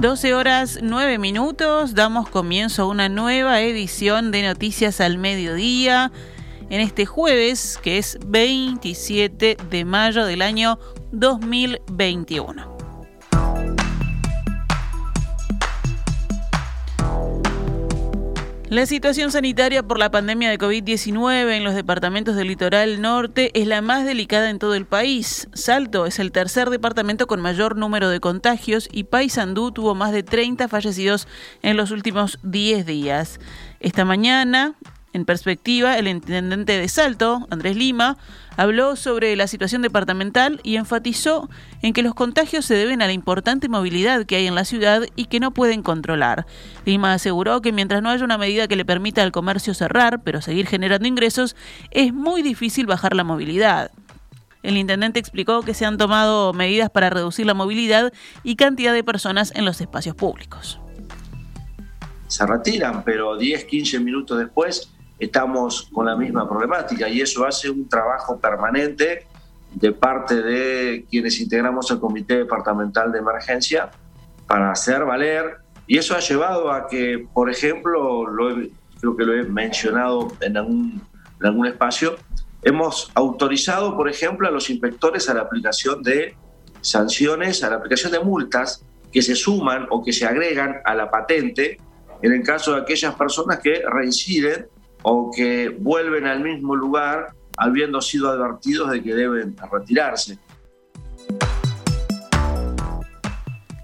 12 horas 9 minutos, damos comienzo a una nueva edición de Noticias al Mediodía en este jueves que es 27 de mayo del año 2021. La situación sanitaria por la pandemia de COVID-19 en los departamentos del litoral norte es la más delicada en todo el país. Salto es el tercer departamento con mayor número de contagios y Paysandú tuvo más de 30 fallecidos en los últimos 10 días. Esta mañana, en perspectiva, el intendente de Salto, Andrés Lima, habló sobre la situación departamental y enfatizó en que los contagios se deben a la importante movilidad que hay en la ciudad y que no pueden controlar. Lima aseguró que mientras no haya una medida que le permita al comercio cerrar, pero seguir generando ingresos, es muy difícil bajar la movilidad. El intendente explicó que se han tomado medidas para reducir la movilidad y cantidad de personas en los espacios públicos. Se retiran, pero 10, 15 minutos después estamos con la misma problemática y eso hace un trabajo permanente de parte de quienes integramos el Comité Departamental de Emergencia para hacer valer. Y eso ha llevado a que, por ejemplo, lo creo que lo he mencionado en algún, en algún espacio, hemos autorizado, por ejemplo, a los inspectores a la aplicación de sanciones, a la aplicación de multas que se suman o que se agregan a la patente en el caso de aquellas personas que reinciden o que vuelven al mismo lugar habiendo sido advertidos de que deben retirarse.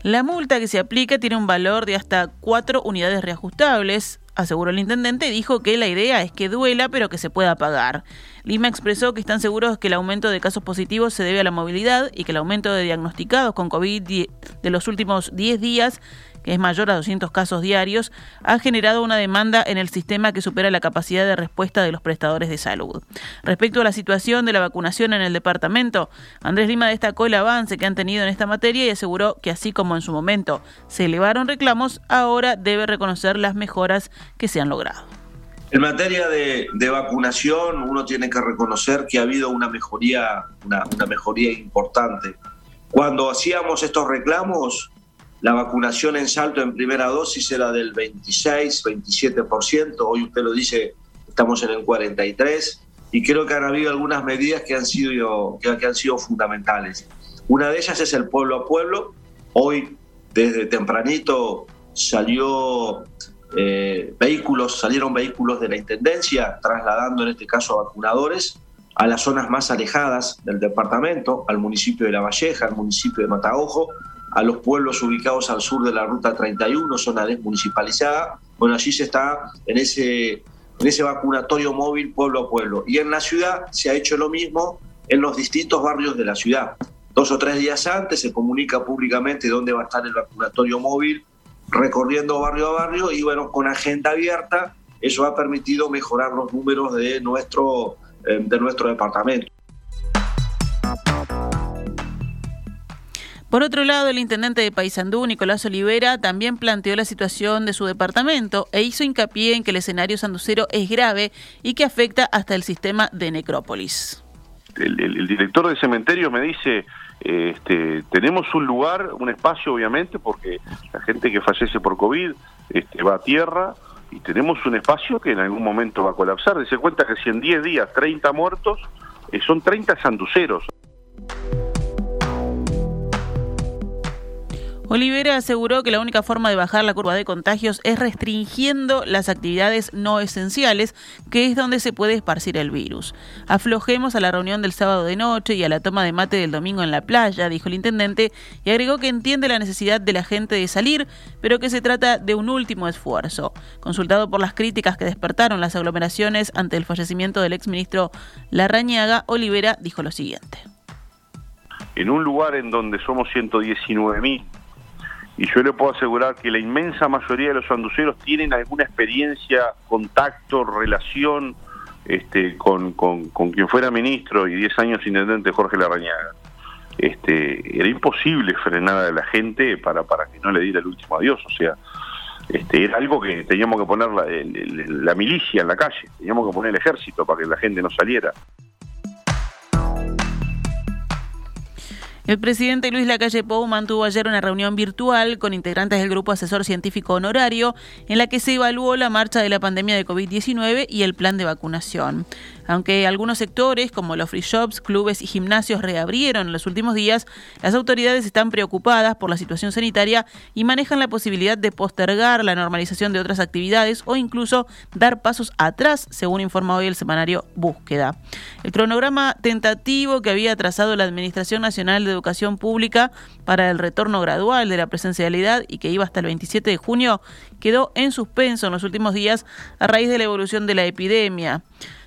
La multa que se aplica tiene un valor de hasta cuatro unidades reajustables, aseguró el intendente y dijo que la idea es que duela pero que se pueda pagar. Lima expresó que están seguros que el aumento de casos positivos se debe a la movilidad y que el aumento de diagnosticados con COVID de los últimos 10 días que es mayor a 200 casos diarios, ha generado una demanda en el sistema que supera la capacidad de respuesta de los prestadores de salud. Respecto a la situación de la vacunación en el departamento, Andrés Lima destacó el avance que han tenido en esta materia y aseguró que así como en su momento se elevaron reclamos, ahora debe reconocer las mejoras que se han logrado. En materia de, vacunación, uno tiene que reconocer que ha habido una mejoría, una mejoría importante. Cuando hacíamos estos reclamos, la vacunación en salto en primera dosis era del 26, 27%, hoy usted lo dice, estamos en el 43%, y creo que han habido algunas medidas que han sido, que, han sido fundamentales. Una de ellas es el pueblo a pueblo. Hoy, desde tempranito, salió eh, vehículos, salieron vehículos de la Intendencia, trasladando en este caso a vacunadores a las zonas más alejadas del departamento, al municipio de La Valleja, al municipio de Mataojo, a los pueblos ubicados al sur de la Ruta 31, zona desmunicipalizada. Bueno, allí se está en ese, en ese vacunatorio móvil pueblo a pueblo. Y en la ciudad se ha hecho lo mismo en los distintos barrios de la ciudad. Dos o tres días antes se comunica públicamente dónde va a estar el vacunatorio móvil, recorriendo barrio a barrio y bueno, con agenda abierta, eso ha permitido mejorar los números de nuestro, eh, de nuestro departamento. Por otro lado, el intendente de Paysandú, Nicolás Olivera, también planteó la situación de su departamento e hizo hincapié en que el escenario sanducero es grave y que afecta hasta el sistema de necrópolis. El, director de cementerio me dice, este, tenemos un lugar, un espacio obviamente, porque la gente que fallece por COVID este, va a tierra y tenemos un espacio que en algún momento va a colapsar. Se cuenta que si en 10 días 30 muertos, eh, son 30 sanduceros. Olivera aseguró que la única forma de bajar la curva de contagios es restringiendo las actividades no esenciales, que es donde se puede esparcir el virus. Aflojemos a la reunión del sábado de noche y a la toma de mate del domingo en la playa, dijo el intendente, y agregó que entiende la necesidad de la gente de salir, pero que se trata de un último esfuerzo. Consultado por las críticas que despertaron las aglomeraciones ante el fallecimiento del exministro Larrañaga, Olivera dijo lo siguiente. En un lugar en donde somos 119 mil y yo le puedo asegurar que la inmensa mayoría de los anduceros tienen alguna experiencia, contacto, relación este, con, con, quien fuera ministro y 10 años intendente Jorge Larrañaga. Este, era imposible frenar a la gente para, para que no le diera el último adiós, o sea, este, era algo que teníamos que poner la, la milicia en la calle, teníamos que poner el ejército para que la gente no saliera. El presidente Luis Lacalle Pou mantuvo ayer una reunión virtual con integrantes del Grupo Asesor Científico Honorario en la que se evaluó la marcha de la pandemia de COVID-19 y el plan de vacunación. Aunque algunos sectores, como los free shops, clubes y gimnasios, reabrieron en los últimos días, las autoridades están preocupadas por la situación sanitaria y manejan la posibilidad de postergar la normalización de otras actividades o incluso dar pasos atrás, según informa hoy el semanario Búsqueda. El cronograma tentativo que había trazado la Administración Nacional de Educación Pública para el retorno gradual de la presencialidad y que iba hasta el 27 de junio quedó en suspenso en los últimos días a raíz de la evolución de la epidemia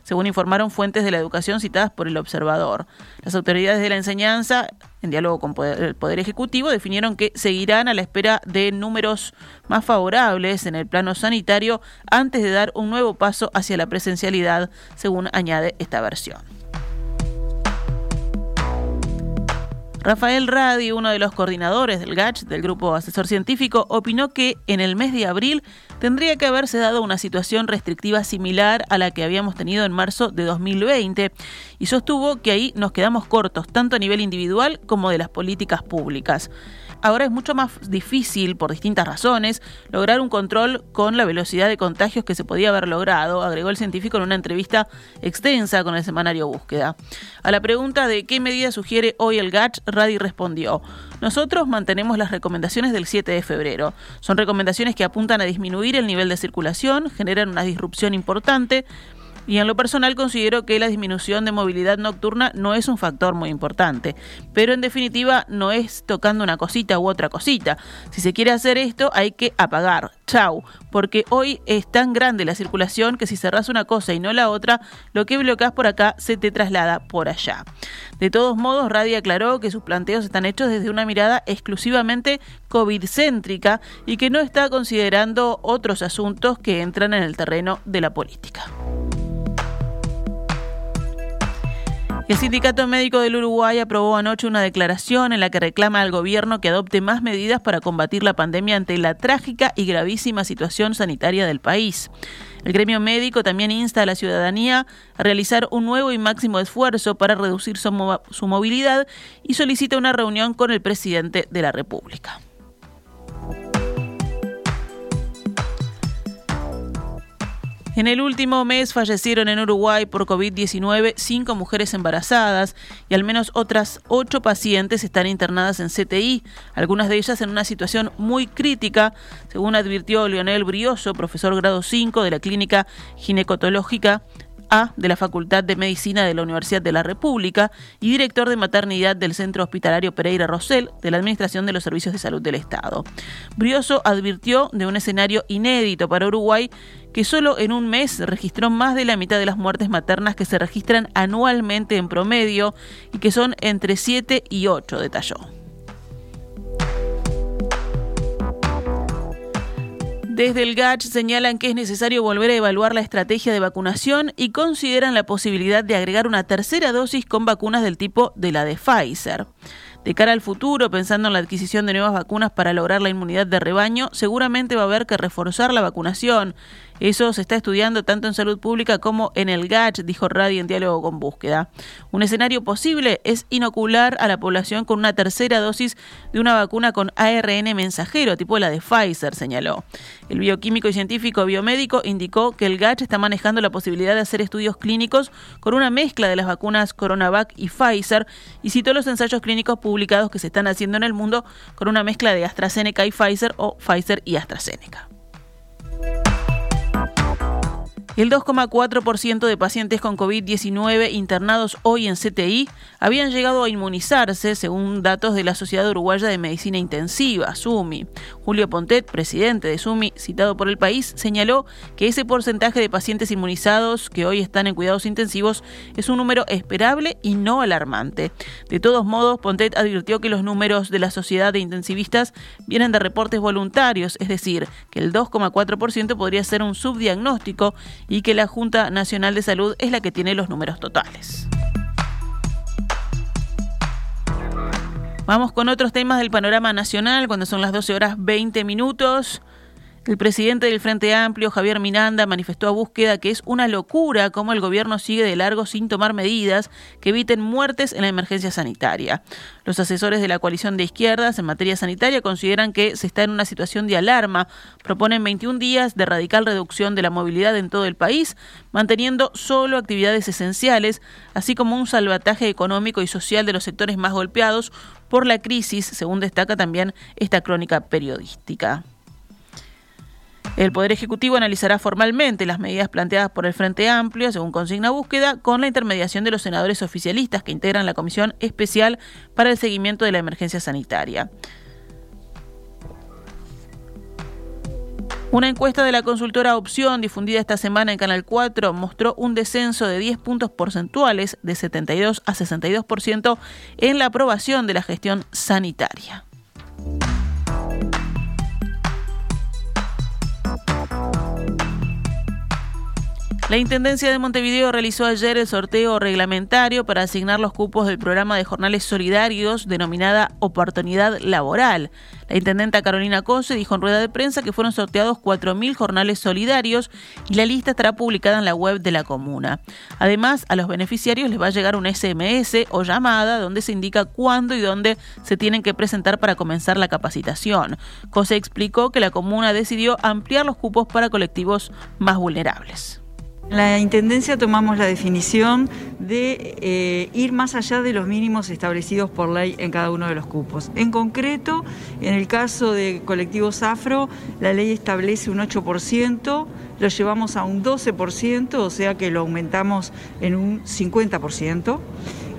según informaron fuentes de la educación citadas por el observador. Las autoridades de la enseñanza, en diálogo con el Poder Ejecutivo, definieron que seguirán a la espera de números más favorables en el plano sanitario antes de dar un nuevo paso hacia la presencialidad, según añade esta versión. Rafael Radi, uno de los coordinadores del GACH, del Grupo Asesor Científico, opinó que en el mes de abril tendría que haberse dado una situación restrictiva similar a la que habíamos tenido en marzo de 2020 y sostuvo que ahí nos quedamos cortos, tanto a nivel individual como de las políticas públicas. Ahora es mucho más difícil, por distintas razones, lograr un control con la velocidad de contagios que se podía haber logrado, agregó el científico en una entrevista extensa con el semanario Búsqueda. A la pregunta de qué medida sugiere hoy el GATS, Radi respondió, nosotros mantenemos las recomendaciones del 7 de febrero. Son recomendaciones que apuntan a disminuir el nivel de circulación, generan una disrupción importante, y en lo personal considero que la disminución de movilidad nocturna no es un factor muy importante, pero en definitiva no es tocando una cosita u otra cosita. Si se quiere hacer esto hay que apagar, chau, porque hoy es tan grande la circulación que si cerrás una cosa y no la otra, lo que bloqueas por acá se te traslada por allá. De todos modos, Radi aclaró que sus planteos están hechos desde una mirada exclusivamente COVID-céntrica y que no está considerando otros asuntos que entran en el terreno de la política. El Sindicato Médico del Uruguay aprobó anoche una declaración en la que reclama al gobierno que adopte más medidas para combatir la pandemia ante la trágica y gravísima situación sanitaria del país. El gremio médico también insta a la ciudadanía a realizar un nuevo y máximo esfuerzo para reducir su, movilidad y solicita una reunión con el presidente de la República. En el último mes fallecieron en Uruguay por COVID-19 cinco mujeres embarazadas y al menos otras ocho pacientes están internadas en CTI, algunas de ellas en una situación muy crítica, según advirtió Leonel Brioso, profesor grado 5 de la Clínica Ginecotológica a de la Facultad de Medicina de la Universidad de la República y director de maternidad del Centro Hospitalario Pereira Rosell de la Administración de los Servicios de Salud del Estado. Brioso advirtió de un escenario inédito para Uruguay que solo en un mes registró más de la mitad de las muertes maternas que se registran anualmente en promedio y que son entre 7 y 8, detalló. Desde el GACH señalan que es necesario volver a evaluar la estrategia de vacunación y consideran la posibilidad de agregar una tercera dosis con vacunas del tipo de la de Pfizer. De cara al futuro, pensando en la adquisición de nuevas vacunas para lograr la inmunidad de rebaño, seguramente va a haber que reforzar la vacunación eso se está estudiando tanto en salud pública como en el GACH, dijo Radi en diálogo con búsqueda. Un escenario posible es inocular a la población con una tercera dosis de una vacuna con ARN mensajero, tipo la de Pfizer, señaló. El bioquímico y científico biomédico indicó que el GACH está manejando la posibilidad de hacer estudios clínicos con una mezcla de las vacunas CoronaVac y Pfizer y citó los ensayos clínicos publicados que se están haciendo en el mundo con una mezcla de AstraZeneca y Pfizer o Pfizer y AstraZeneca. El 2,4% de pacientes con COVID-19 internados hoy en CTI habían llegado a inmunizarse, según datos de la Sociedad Uruguaya de Medicina Intensiva, SUMI. Julio Pontet, presidente de SUMI, citado por el país, señaló que ese porcentaje de pacientes inmunizados que hoy están en cuidados intensivos es un número esperable y no alarmante. De todos modos, Pontet advirtió que los números de la Sociedad de Intensivistas vienen de reportes voluntarios, es decir, que el 2,4% podría ser un subdiagnóstico y que la Junta Nacional de Salud es la que tiene los números totales. Vamos con otros temas del panorama nacional cuando son las 12 horas 20 minutos. El presidente del Frente Amplio, Javier Minanda, manifestó a búsqueda que es una locura cómo el gobierno sigue de largo sin tomar medidas que eviten muertes en la emergencia sanitaria. Los asesores de la coalición de izquierdas en materia sanitaria consideran que se está en una situación de alarma. Proponen 21 días de radical reducción de la movilidad en todo el país, manteniendo solo actividades esenciales, así como un salvataje económico y social de los sectores más golpeados por la crisis, según destaca también esta crónica periodística. El Poder Ejecutivo analizará formalmente las medidas planteadas por el Frente Amplio, según consigna búsqueda, con la intermediación de los senadores oficialistas que integran la Comisión Especial para el Seguimiento de la Emergencia Sanitaria. Una encuesta de la consultora Opción difundida esta semana en Canal 4 mostró un descenso de 10 puntos porcentuales de 72 a 62% en la aprobación de la gestión sanitaria. La Intendencia de Montevideo realizó ayer el sorteo reglamentario para asignar los cupos del programa de jornales solidarios denominada Oportunidad Laboral. La intendenta Carolina Cose dijo en rueda de prensa que fueron sorteados 4.000 jornales solidarios y la lista estará publicada en la web de la comuna. Además, a los beneficiarios les va a llegar un SMS o llamada donde se indica cuándo y dónde se tienen que presentar para comenzar la capacitación. Cose explicó que la comuna decidió ampliar los cupos para colectivos más vulnerables. La Intendencia tomamos la definición de eh, ir más allá de los mínimos establecidos por ley en cada uno de los cupos. En concreto, en el caso de colectivos afro, la ley establece un 8%, lo llevamos a un 12%, o sea que lo aumentamos en un 50%.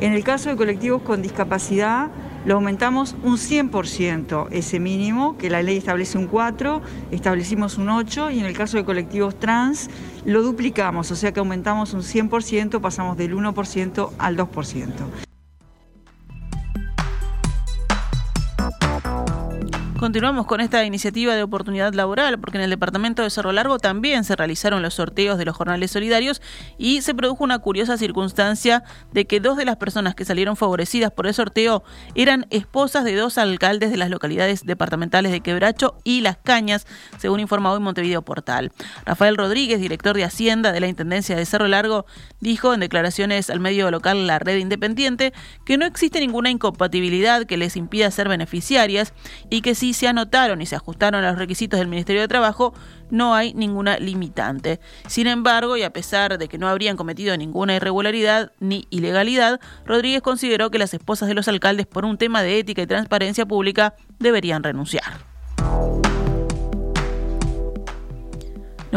En el caso de colectivos con discapacidad, lo aumentamos un 100% ese mínimo, que la ley establece un 4, establecimos un 8 y en el caso de colectivos trans lo duplicamos, o sea que aumentamos un 100%, pasamos del 1% al 2%. Continuamos con esta iniciativa de oportunidad laboral, porque en el departamento de Cerro Largo también se realizaron los sorteos de los jornales solidarios y se produjo una curiosa circunstancia de que dos de las personas que salieron favorecidas por el sorteo eran esposas de dos alcaldes de las localidades departamentales de Quebracho y Las Cañas, según informa hoy Montevideo Portal. Rafael Rodríguez, director de Hacienda de la Intendencia de Cerro Largo, dijo en declaraciones al medio local La Red Independiente que no existe ninguna incompatibilidad que les impida ser beneficiarias y que si se anotaron y se ajustaron a los requisitos del Ministerio de Trabajo, no hay ninguna limitante. Sin embargo, y a pesar de que no habrían cometido ninguna irregularidad ni ilegalidad, Rodríguez consideró que las esposas de los alcaldes por un tema de ética y transparencia pública deberían renunciar.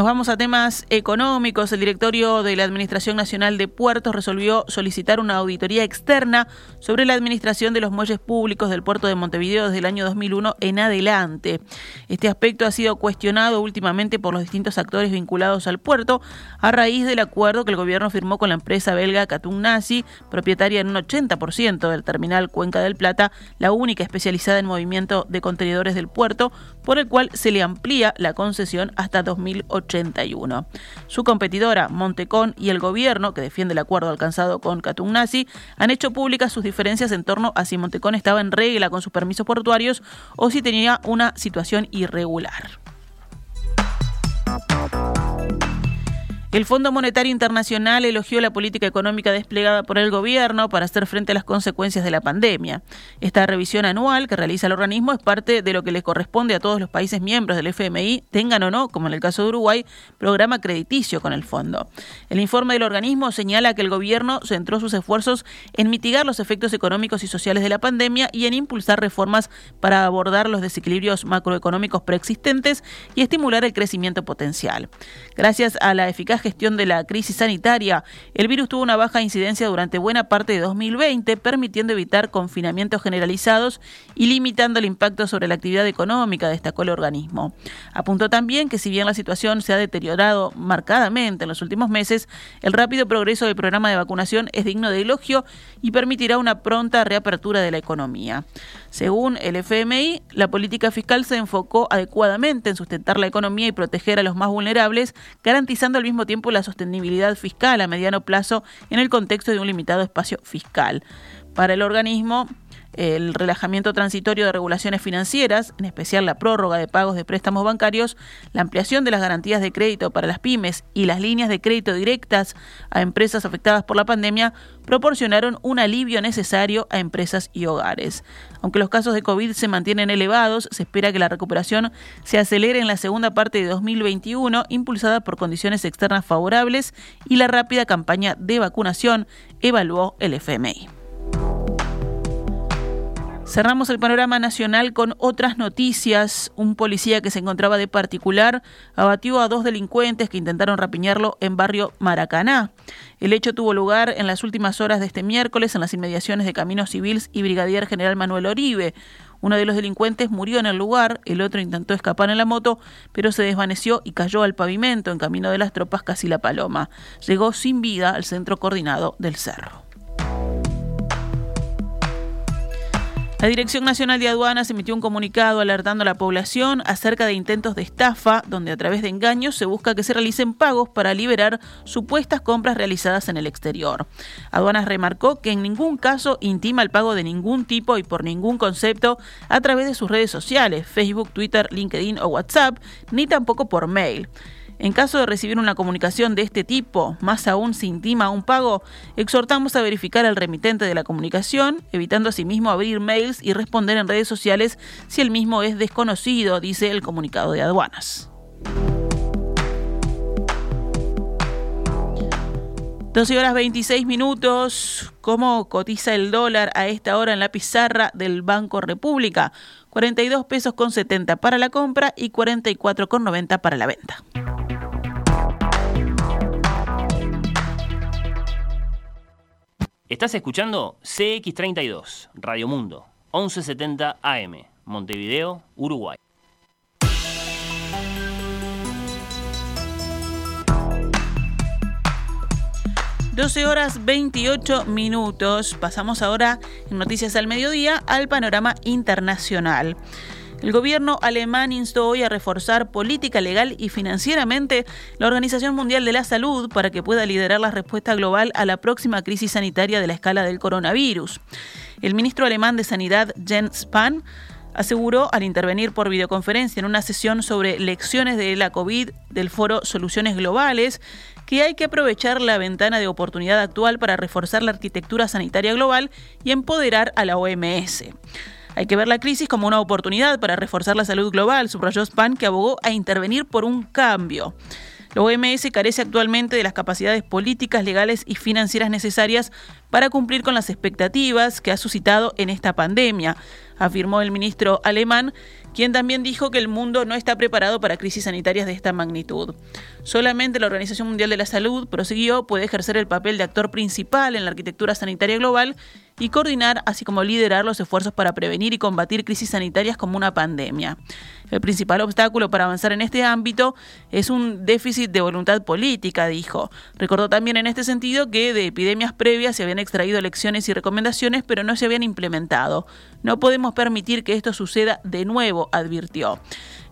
Nos vamos a temas económicos. El directorio de la Administración Nacional de Puertos resolvió solicitar una auditoría externa sobre la administración de los muelles públicos del puerto de Montevideo desde el año 2001 en adelante. Este aspecto ha sido cuestionado últimamente por los distintos actores vinculados al puerto a raíz del acuerdo que el gobierno firmó con la empresa belga Nazi, propietaria en un 80% del terminal Cuenca del Plata, la única especializada en movimiento de contenedores del puerto, por el cual se le amplía la concesión hasta 2008. Su competidora, Montecón, y el gobierno, que defiende el acuerdo alcanzado con Catugnasi, han hecho públicas sus diferencias en torno a si Montecón estaba en regla con sus permisos portuarios o si tenía una situación irregular. El Fondo Monetario Internacional elogió la política económica desplegada por el gobierno para hacer frente a las consecuencias de la pandemia. Esta revisión anual que realiza el organismo es parte de lo que les corresponde a todos los países miembros del FMI, tengan o no, como en el caso de Uruguay, programa crediticio con el fondo. El informe del organismo señala que el gobierno centró sus esfuerzos en mitigar los efectos económicos y sociales de la pandemia y en impulsar reformas para abordar los desequilibrios macroeconómicos preexistentes y estimular el crecimiento potencial. Gracias a la eficaz gestión de la crisis sanitaria, el virus tuvo una baja incidencia durante buena parte de 2020, permitiendo evitar confinamientos generalizados y limitando el impacto sobre la actividad económica, destacó el organismo. Apuntó también que si bien la situación se ha deteriorado marcadamente en los últimos meses, el rápido progreso del programa de vacunación es digno de elogio y permitirá una pronta reapertura de la economía. Según el FMI, la política fiscal se enfocó adecuadamente en sustentar la economía y proteger a los más vulnerables, garantizando al mismo tiempo la sostenibilidad fiscal a mediano plazo en el contexto de un limitado espacio fiscal. Para el organismo, el relajamiento transitorio de regulaciones financieras, en especial la prórroga de pagos de préstamos bancarios, la ampliación de las garantías de crédito para las pymes y las líneas de crédito directas a empresas afectadas por la pandemia proporcionaron un alivio necesario a empresas y hogares. Aunque los casos de COVID se mantienen elevados, se espera que la recuperación se acelere en la segunda parte de 2021, impulsada por condiciones externas favorables y la rápida campaña de vacunación, evaluó el FMI. Cerramos el panorama nacional con otras noticias. Un policía que se encontraba de particular abatió a dos delincuentes que intentaron rapiñarlo en barrio Maracaná. El hecho tuvo lugar en las últimas horas de este miércoles en las inmediaciones de Caminos Civils y Brigadier General Manuel Oribe. Uno de los delincuentes murió en el lugar, el otro intentó escapar en la moto, pero se desvaneció y cayó al pavimento en camino de las tropas casi la paloma. Llegó sin vida al centro coordinado del cerro. La Dirección Nacional de Aduanas emitió un comunicado alertando a la población acerca de intentos de estafa, donde a través de engaños se busca que se realicen pagos para liberar supuestas compras realizadas en el exterior. Aduanas remarcó que en ningún caso intima el pago de ningún tipo y por ningún concepto a través de sus redes sociales, Facebook, Twitter, LinkedIn o WhatsApp, ni tampoco por mail. En caso de recibir una comunicación de este tipo, más aún si intima un pago, exhortamos a verificar al remitente de la comunicación, evitando asimismo abrir mails y responder en redes sociales si el mismo es desconocido, dice el comunicado de aduanas. 12 horas 26 minutos. ¿Cómo cotiza el dólar a esta hora en la pizarra del Banco República? 42 pesos con 70 para la compra y 44 con 90 para la venta. Estás escuchando CX32, Radio Mundo, 1170 AM, Montevideo, Uruguay. ...12 horas 28 minutos... ...pasamos ahora en Noticias al Mediodía... ...al panorama internacional... El gobierno alemán instó hoy a reforzar política legal y financieramente la Organización Mundial de la Salud para que pueda liderar la respuesta global a la próxima crisis sanitaria de la escala del coronavirus. El ministro alemán de Sanidad, Jens Spahn, aseguró al intervenir por videoconferencia en una sesión sobre lecciones de la COVID del foro Soluciones Globales que hay que aprovechar la ventana de oportunidad actual para reforzar la arquitectura sanitaria global y empoderar a la OMS. Hay que ver la crisis como una oportunidad para reforzar la salud global, subrayó Span, que abogó a intervenir por un cambio. La OMS carece actualmente de las capacidades políticas, legales y financieras necesarias para cumplir con las expectativas que ha suscitado en esta pandemia, afirmó el ministro alemán, quien también dijo que el mundo no está preparado para crisis sanitarias de esta magnitud. Solamente la Organización Mundial de la Salud, prosiguió, puede ejercer el papel de actor principal en la arquitectura sanitaria global y coordinar, así como liderar los esfuerzos para prevenir y combatir crisis sanitarias como una pandemia. El principal obstáculo para avanzar en este ámbito es un déficit de voluntad política, dijo. Recordó también en este sentido que de epidemias previas se habían extraído lecciones y recomendaciones, pero no se habían implementado. No podemos permitir que esto suceda de nuevo, advirtió.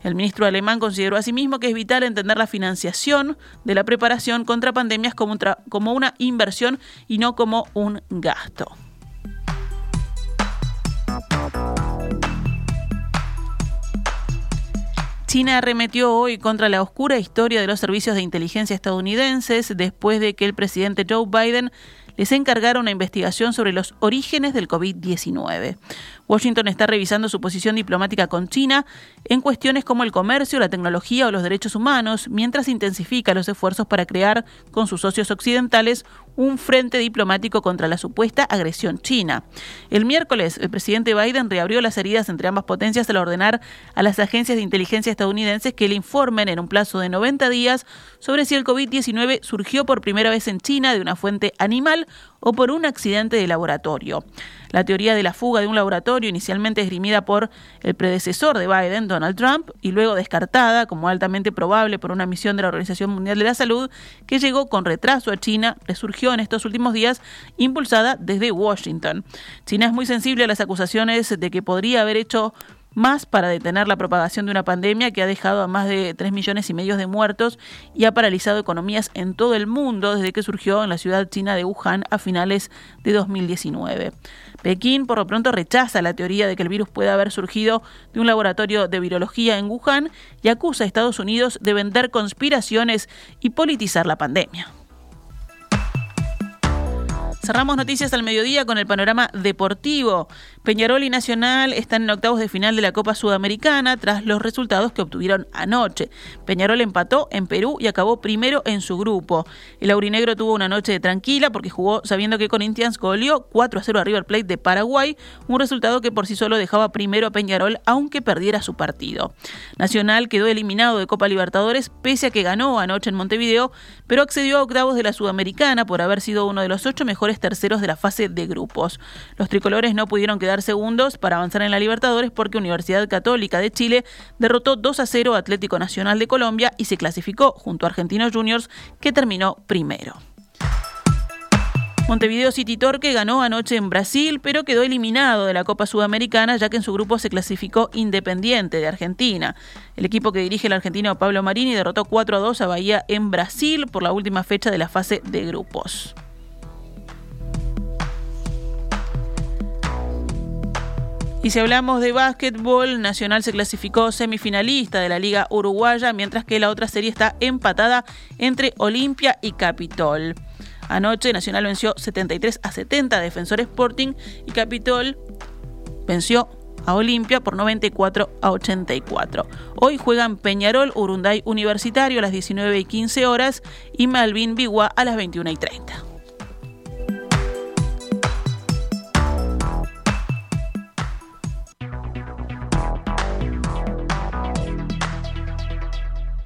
El ministro alemán consideró asimismo que es vital entender la financiación de la preparación contra pandemias como, como una inversión y no como un gasto. China arremetió hoy contra la oscura historia de los servicios de inteligencia estadounidenses después de que el presidente Joe Biden les encargara una investigación sobre los orígenes del COVID-19. Washington está revisando su posición diplomática con China en cuestiones como el comercio, la tecnología o los derechos humanos, mientras intensifica los esfuerzos para crear, con sus socios occidentales, un frente diplomático contra la supuesta agresión china. El miércoles, el presidente Biden reabrió las heridas entre ambas potencias al ordenar a las agencias de inteligencia estadounidenses que le informen en un plazo de 90 días sobre si el COVID-19 surgió por primera vez en China de una fuente animal o por un accidente de laboratorio. La teoría de la fuga de un laboratorio, inicialmente esgrimida por el predecesor de Biden, Donald Trump, y luego descartada como altamente probable por una misión de la Organización Mundial de la Salud, que llegó con retraso a China, resurgió en estos últimos días, impulsada desde Washington. China es muy sensible a las acusaciones de que podría haber hecho más para detener la propagación de una pandemia que ha dejado a más de 3 millones y medio de muertos y ha paralizado economías en todo el mundo desde que surgió en la ciudad china de Wuhan a finales de 2019. Pekín, por lo pronto, rechaza la teoría de que el virus pueda haber surgido de un laboratorio de virología en Wuhan y acusa a Estados Unidos de vender conspiraciones y politizar la pandemia. Cerramos noticias al mediodía con el panorama deportivo. Peñarol y Nacional están en octavos de final de la Copa Sudamericana tras los resultados que obtuvieron anoche. Peñarol empató en Perú y acabó primero en su grupo. El aurinegro tuvo una noche tranquila porque jugó sabiendo que Corinthians goleó 4 a 0 a River Plate de Paraguay, un resultado que por sí solo dejaba primero a Peñarol aunque perdiera su partido. Nacional quedó eliminado de Copa Libertadores pese a que ganó anoche en Montevideo, pero accedió a octavos de la Sudamericana por haber sido uno de los ocho mejores terceros de la fase de grupos. Los tricolores no pudieron quedar segundos para avanzar en la Libertadores porque Universidad Católica de Chile derrotó 2 a 0 a Atlético Nacional de Colombia y se clasificó junto a Argentinos Juniors que terminó primero. Montevideo City Torque ganó anoche en Brasil, pero quedó eliminado de la Copa Sudamericana ya que en su grupo se clasificó Independiente de Argentina. El equipo que dirige el argentino Pablo Marini derrotó 4 a 2 a Bahía en Brasil por la última fecha de la fase de grupos. Y si hablamos de básquetbol, Nacional se clasificó semifinalista de la Liga Uruguaya, mientras que la otra serie está empatada entre Olimpia y Capitol. Anoche Nacional venció 73 a 70 a Defensor Sporting y Capitol venció a Olimpia por 94 a 84. Hoy juegan Peñarol, Urunday Universitario a las 19 y 15 horas y Malvin Bigua a las 21 y 30.